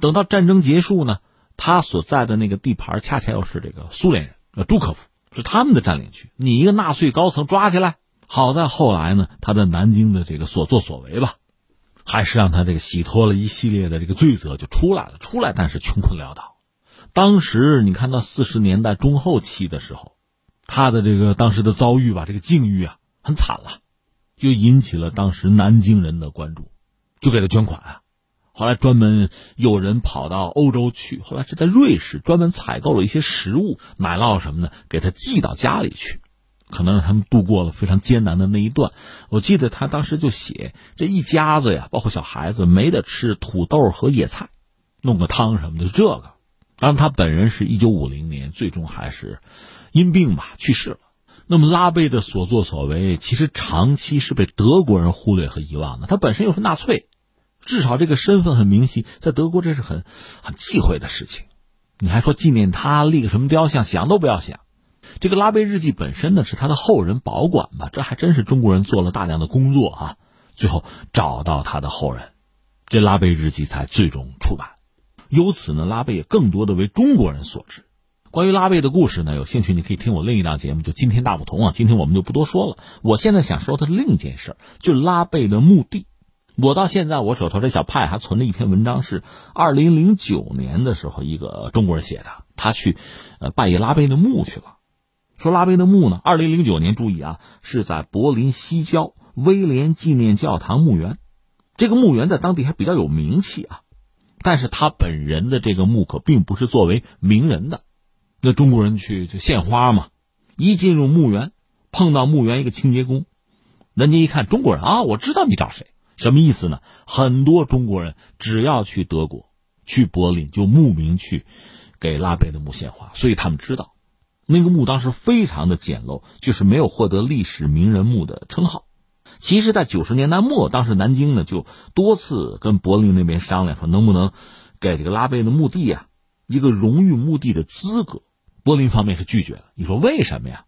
等到战争结束呢，他所在的那个地盘恰恰又是这个苏联人，呃，朱可夫是他们的占领区，你一个纳粹高层抓起来。好在后来呢，他在南京的这个所作所为吧，还是让他这个洗脱了一系列的这个罪责，就出来了。出来，但是穷困潦倒。当时你看到四十年代中后期的时候，他的这个当时的遭遇吧，这个境遇啊，很惨了，就引起了当时南京人的关注，就给他捐款啊。后来专门有人跑到欧洲去，后来是在瑞士专门采购了一些食物、奶酪什么的，给他寄到家里去。可能让他们度过了非常艰难的那一段。我记得他当时就写，这一家子呀，包括小孩子没得吃土豆和野菜，弄个汤什么的，就这个。当然，他本人是一九五零年最终还是因病吧去世了。那么拉贝的所作所为，其实长期是被德国人忽略和遗忘的。他本身又是纳粹，至少这个身份很明晰，在德国这是很很忌讳的事情。你还说纪念他立个什么雕像，想都不要想。这个拉贝日记本身呢是他的后人保管吧，这还真是中国人做了大量的工作啊，最后找到他的后人，这拉贝日记才最终出版。由此呢，拉贝也更多的为中国人所知。关于拉贝的故事呢，有兴趣你可以听我另一档节目，就今天大不同啊。今天我们就不多说了。我现在想说的另一件事，就拉贝的墓地。我到现在我手头这小派还存了一篇文章，是二零零九年的时候一个中国人写的，他去呃拜谒拉贝的墓去了。说拉贝的墓呢？二零零九年，注意啊，是在柏林西郊威廉纪念教堂墓园，这个墓园在当地还比较有名气啊。但是他本人的这个墓可并不是作为名人的。那中国人去就献花嘛，一进入墓园，碰到墓园一个清洁工，人家一看中国人啊，我知道你找谁，什么意思呢？很多中国人只要去德国、去柏林，就慕名去给拉贝的墓献花，所以他们知道那个墓当时非常的简陋，就是没有获得历史名人墓的称号。其实，在九十年代末，当时南京呢就多次跟柏林那边商量，说能不能给这个拉贝的墓地啊一个荣誉墓地的资格。柏林方面是拒绝了。你说为什么呀？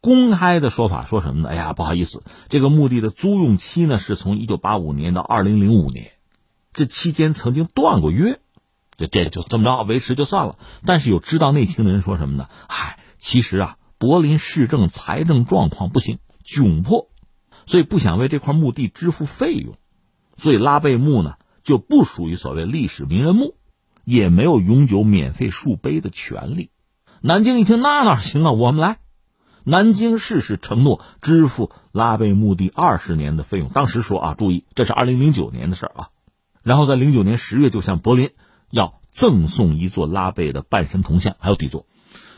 公开的说法说什么呢？哎呀，不好意思，这个墓地的租用期呢是从一九八五年到二零零五年，这期间曾经断过约，这这就这么着维持就算了。但是有知道内情的人说什么呢？嗨，其实啊，柏林市政财政状况不行，窘迫。所以不想为这块墓地支付费用，所以拉贝墓呢就不属于所谓历史名人墓，也没有永久免费树碑的权利。南京一听，那哪行啊？我们来，南京市是承诺支付拉贝墓地二十年的费用。当时说啊，注意，这是二零零九年的事儿啊。然后在零九年十月就向柏林要赠送一座拉贝的半身铜像，还有底座。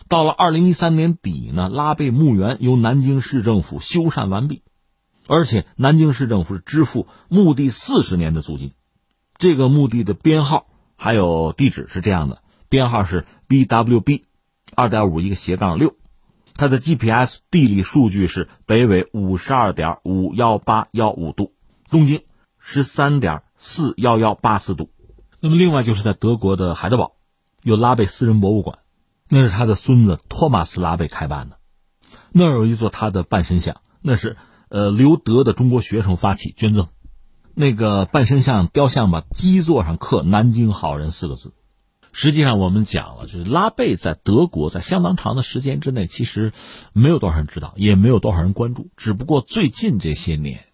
到了二零一三年底呢，拉贝墓园由南京市政府修缮完毕。而且南京市政府是支付墓地四十年的租金，这个墓地的编号还有地址是这样的，编号是 BWB 二点五一个斜杠六，它的 GPS 地理数据是北纬五十二点五幺八幺五度，东经十三点四幺幺八四度。那么另外就是在德国的海德堡，有拉贝私人博物馆，那是他的孙子托马斯拉贝开办的，那儿有一座他的半身像，那是。呃，留德的中国学生发起捐赠，那个半身像雕像吧，基座上刻“南京好人”四个字。实际上，我们讲了，就是拉贝在德国在相当长的时间之内，其实没有多少人知道，也没有多少人关注。只不过最近这些年，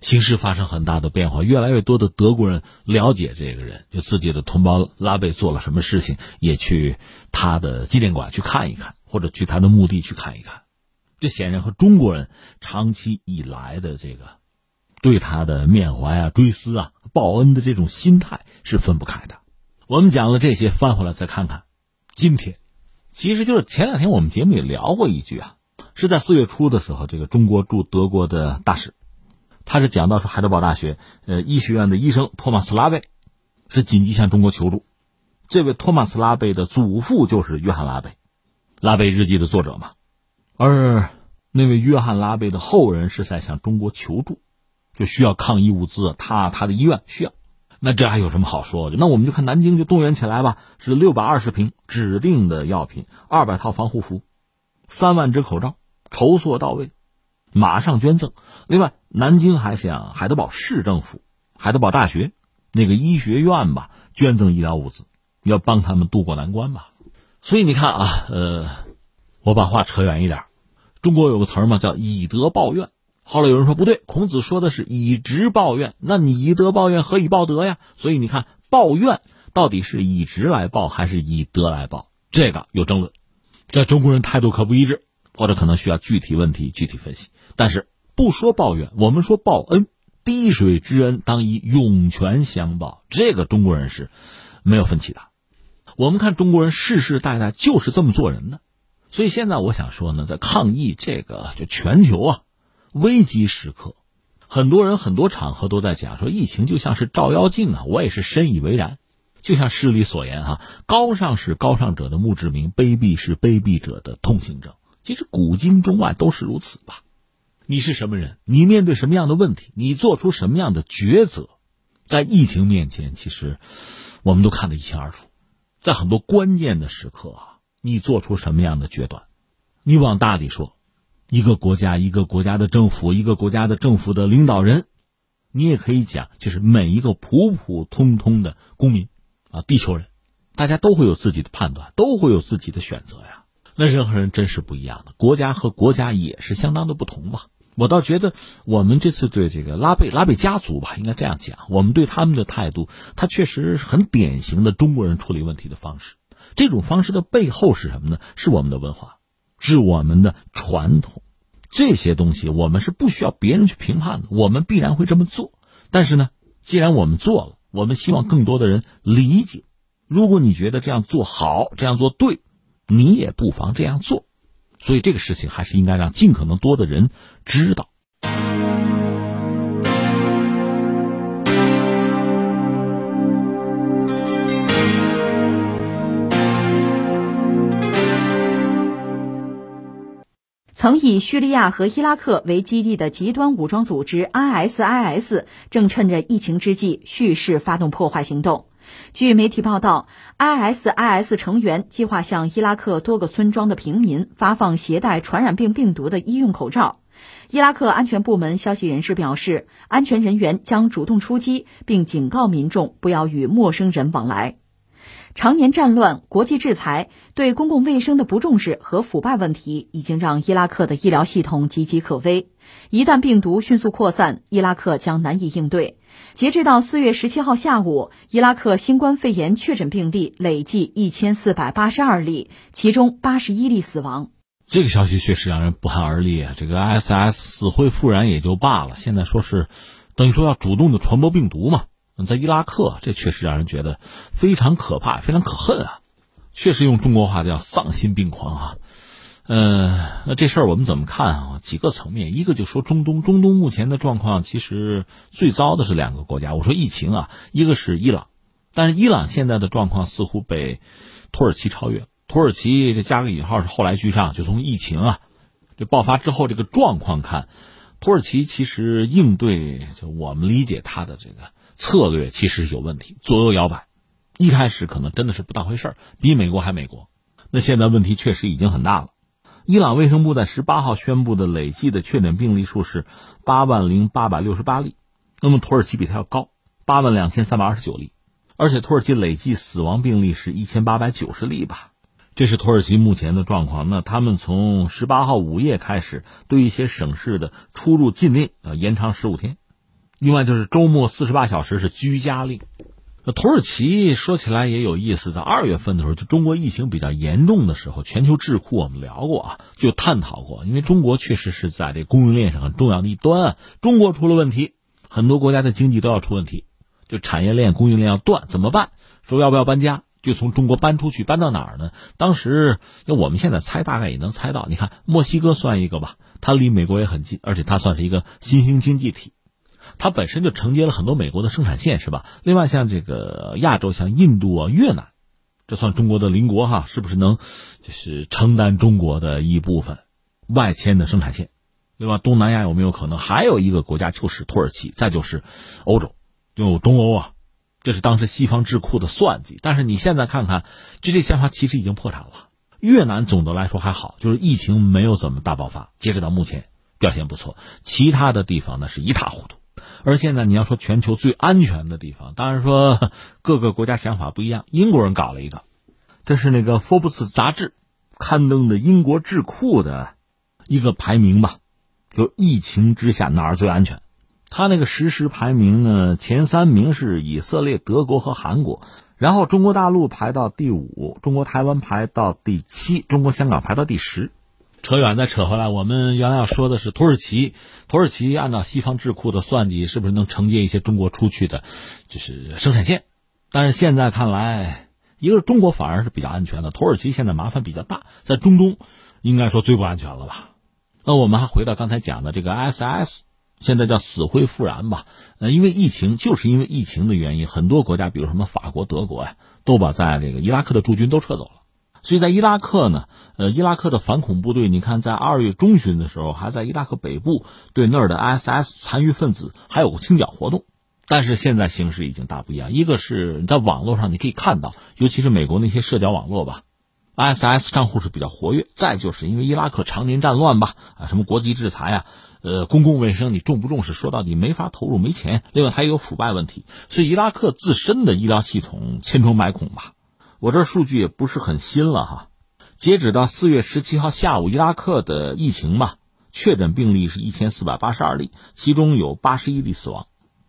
形势发生很大的变化，越来越多的德国人了解这个人，就自己的同胞拉贝做了什么事情，也去他的纪念馆去看一看，或者去他的墓地去看一看。这显然和中国人长期以来的这个对他的缅怀啊、追思啊、报恩的这种心态是分不开的。我们讲了这些，翻回来再看看今天，其实就是前两天我们节目也聊过一句啊，是在四月初的时候，这个中国驻德国的大使，他是讲到说，海德堡大学呃医学院的医生托马斯拉贝是紧急向中国求助。这位托马斯拉贝的祖父就是约翰拉贝，拉贝日记的作者嘛。而那位约翰拉贝的后人是在向中国求助，就需要抗疫物资，他他的医院需要，那这还有什么好说的？那我们就看南京就动员起来吧，是六百二十瓶指定的药品，二百套防护服，三万只口罩，筹措到位，马上捐赠。另外，南京还向海德堡市政府、海德堡大学那个医学院吧捐赠医疗物资，要帮他们渡过难关吧。所以你看啊，呃。我把话扯远一点，中国有个词儿嘛，叫以德报怨。后来有人说不对，孔子说的是以直报怨。那你以德报怨，何以报德呀？所以你看，报怨到底是以直来报，还是以德来报？这个有争论，这中国人态度可不一致，或者可能需要具体问题具体分析。但是不说抱怨，我们说报恩，滴水之恩当以涌泉相报，这个中国人是没有分歧的。我们看中国人世世代代就是这么做人的。所以现在我想说呢，在抗疫这个就全球啊危机时刻，很多人很多场合都在讲说疫情就像是照妖镜啊，我也是深以为然。就像诗里所言哈，高尚是高尚者的墓志铭，卑鄙是卑鄙者的通行证。其实古今中外都是如此吧。你是什么人？你面对什么样的问题？你做出什么样的抉择？在疫情面前，其实我们都看得一清二楚。在很多关键的时刻啊。你做出什么样的决断？你往大里说，一个国家、一个国家的政府、一个国家的政府的领导人，你也可以讲，就是每一个普普通通的公民啊，地球人，大家都会有自己的判断，都会有自己的选择呀。那人和人真是不一样的，国家和国家也是相当的不同吧。我倒觉得，我们这次对这个拉贝拉贝家族吧，应该这样讲，我们对他们的态度，他确实很典型的中国人处理问题的方式。这种方式的背后是什么呢？是我们的文化，是我们的传统，这些东西我们是不需要别人去评判的，我们必然会这么做。但是呢，既然我们做了，我们希望更多的人理解。如果你觉得这样做好，这样做对，你也不妨这样做。所以这个事情还是应该让尽可能多的人知道。曾以叙利亚和伊拉克为基地的极端武装组织 ISIS 正趁着疫情之际蓄势发动破坏行动。据媒体报道，ISIS 成员计划向伊拉克多个村庄的平民发放携带传染病病毒的医用口罩。伊拉克安全部门消息人士表示，安全人员将主动出击，并警告民众不要与陌生人往来。常年战乱、国际制裁、对公共卫生的不重视和腐败问题，已经让伊拉克的医疗系统岌岌可危。一旦病毒迅速扩散，伊拉克将难以应对。截至到四月十七号下午，伊拉克新冠肺炎确诊病例累计一千四百八十二例，其中八十一例死亡。这个消息确实让人不寒而栗啊！这个 ISS 死灰复燃也就罢了，现在说是等于说要主动的传播病毒嘛。在伊拉克，这确实让人觉得非常可怕，非常可恨啊！确实用中国话叫丧心病狂啊！呃，那这事儿我们怎么看啊？几个层面，一个就说中东，中东目前的状况其实最糟的是两个国家。我说疫情啊，一个是伊朗，但是伊朗现在的状况似乎被土耳其超越。土耳其这加个引号是后来居上，就从疫情啊这爆发之后这个状况看，土耳其其实应对就我们理解他的这个。策略其实是有问题，左右摇摆。一开始可能真的是不当回事儿，比美国还美国。那现在问题确实已经很大了。伊朗卫生部在十八号宣布的累计的确诊病例数是八万零八百六十八例，那么土耳其比它要高，八万两千三百二十九例。而且土耳其累计死亡病例是一千八百九十例吧。这是土耳其目前的状况。那他们从十八号午夜开始，对一些省市的出入禁令啊延长十五天。另外就是周末四十八小时是居家令。土耳其说起来也有意思，在二月份的时候，就中国疫情比较严重的时候，全球智库我们聊过啊，就探讨过，因为中国确实是在这供应链上很重要的一端，中国出了问题，很多国家的经济都要出问题，就产业链供应链要断，怎么办？说要不要搬家？就从中国搬出去，搬到哪儿呢？当时那我们现在猜，大概也能猜到。你看墨西哥算一个吧，它离美国也很近，而且它算是一个新兴经济体。它本身就承接了很多美国的生产线，是吧？另外，像这个亚洲，像印度啊、越南，这算中国的邻国哈，是不是能就是承担中国的一部分外迁的生产线？另外，东南亚有没有可能还有一个国家就是土耳其？再就是欧洲，就东欧啊，这是当时西方智库的算计。但是你现在看看，这这想法其实已经破产了。越南总的来说还好，就是疫情没有怎么大爆发，截止到目前表现不错。其他的地方呢是一塌糊涂。而现在你要说全球最安全的地方，当然说 各个国家想法不一样。英国人搞了一个，这是那个《福布斯》杂志刊登的英国智库的一个排名吧，就疫情之下哪儿最安全？他那个实时排名呢，前三名是以色列、德国和韩国，然后中国大陆排到第五，中国台湾排到第七，中国香港排到第十。扯远再扯回来，我们原来要说的是土耳其。土耳其按照西方智库的算计，是不是能承接一些中国出去的，就是生产线？但是现在看来，一个是中国反而是比较安全的，土耳其现在麻烦比较大，在中东应该说最不安全了吧？那我们还回到刚才讲的这个 ISS 现在叫死灰复燃吧？呃，因为疫情，就是因为疫情的原因，很多国家，比如什么法国、德国呀，都把在这个伊拉克的驻军都撤走了。所以在伊拉克呢，呃，伊拉克的反恐部队，你看，在二月中旬的时候，还在伊拉克北部对那儿的 ISS 残余分子还有个清剿活动。但是现在形势已经大不一样，一个是在网络上你可以看到，尤其是美国那些社交网络吧 ISS 账户是比较活跃。再就是因为伊拉克常年战乱吧，啊，什么国际制裁啊，呃，公共卫生你重不重视？说到底没法投入，没钱。另外还有腐败问题，所以伊拉克自身的医疗系统千疮百孔吧。我这数据也不是很新了哈，截止到四月十七号下午，伊拉克的疫情吧，确诊病例是一千四百八十二例，其中有八十一例死亡。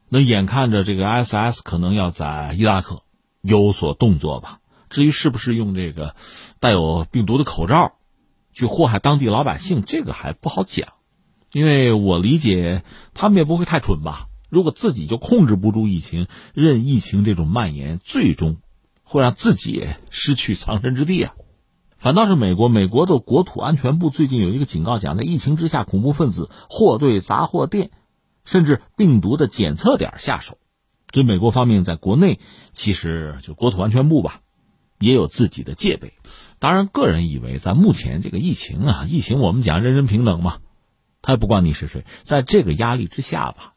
那眼看着这个 SS 可能要在伊拉克有所动作吧？至于是不是用这个带有病毒的口罩去祸害当地老百姓，这个还不好讲。因为我理解他们也不会太蠢吧？如果自己就控制不住疫情，任疫情这种蔓延，最终会让自己失去藏身之地啊！反倒是美国，美国的国土安全部最近有一个警告，讲在疫情之下，恐怖分子或对杂货店，甚至病毒的检测点下手。这美国方面在国内，其实就国土安全部吧，也有自己的戒备。当然，个人以为，在目前这个疫情啊，疫情我们讲人人平等嘛，他也不管你是谁，在这个压力之下吧，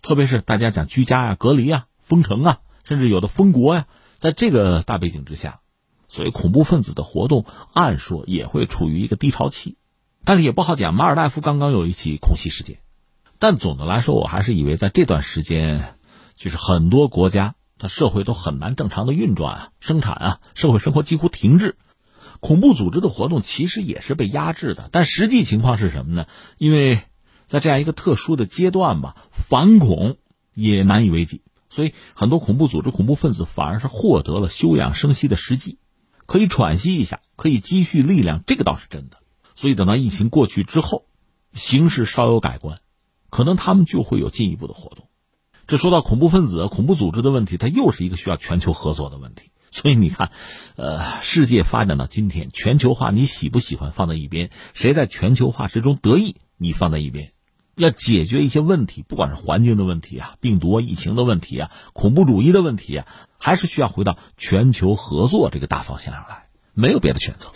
特别是大家讲居家呀、隔离啊、封城啊，甚至有的封国呀，在这个大背景之下。所以，恐怖分子的活动按说也会处于一个低潮期，但是也不好讲。马尔代夫刚刚有一起空袭事件，但总的来说，我还是以为在这段时间，就是很多国家它社会都很难正常的运转啊，生产啊，社会生活几乎停滞。恐怖组织的活动其实也是被压制的，但实际情况是什么呢？因为在这样一个特殊的阶段吧，反恐也难以为继，所以很多恐怖组织、恐怖分子反而是获得了休养生息的时机。可以喘息一下，可以积蓄力量，这个倒是真的。所以等到疫情过去之后，形势稍有改观，可能他们就会有进一步的活动。这说到恐怖分子、恐怖组织的问题，它又是一个需要全球合作的问题。所以你看，呃，世界发展到今天，全球化你喜不喜欢放在一边？谁在全球化之中得意，你放在一边。要解决一些问题，不管是环境的问题啊、病毒、疫情的问题啊、恐怖主义的问题啊，还是需要回到全球合作这个大方向上来，没有别的选择。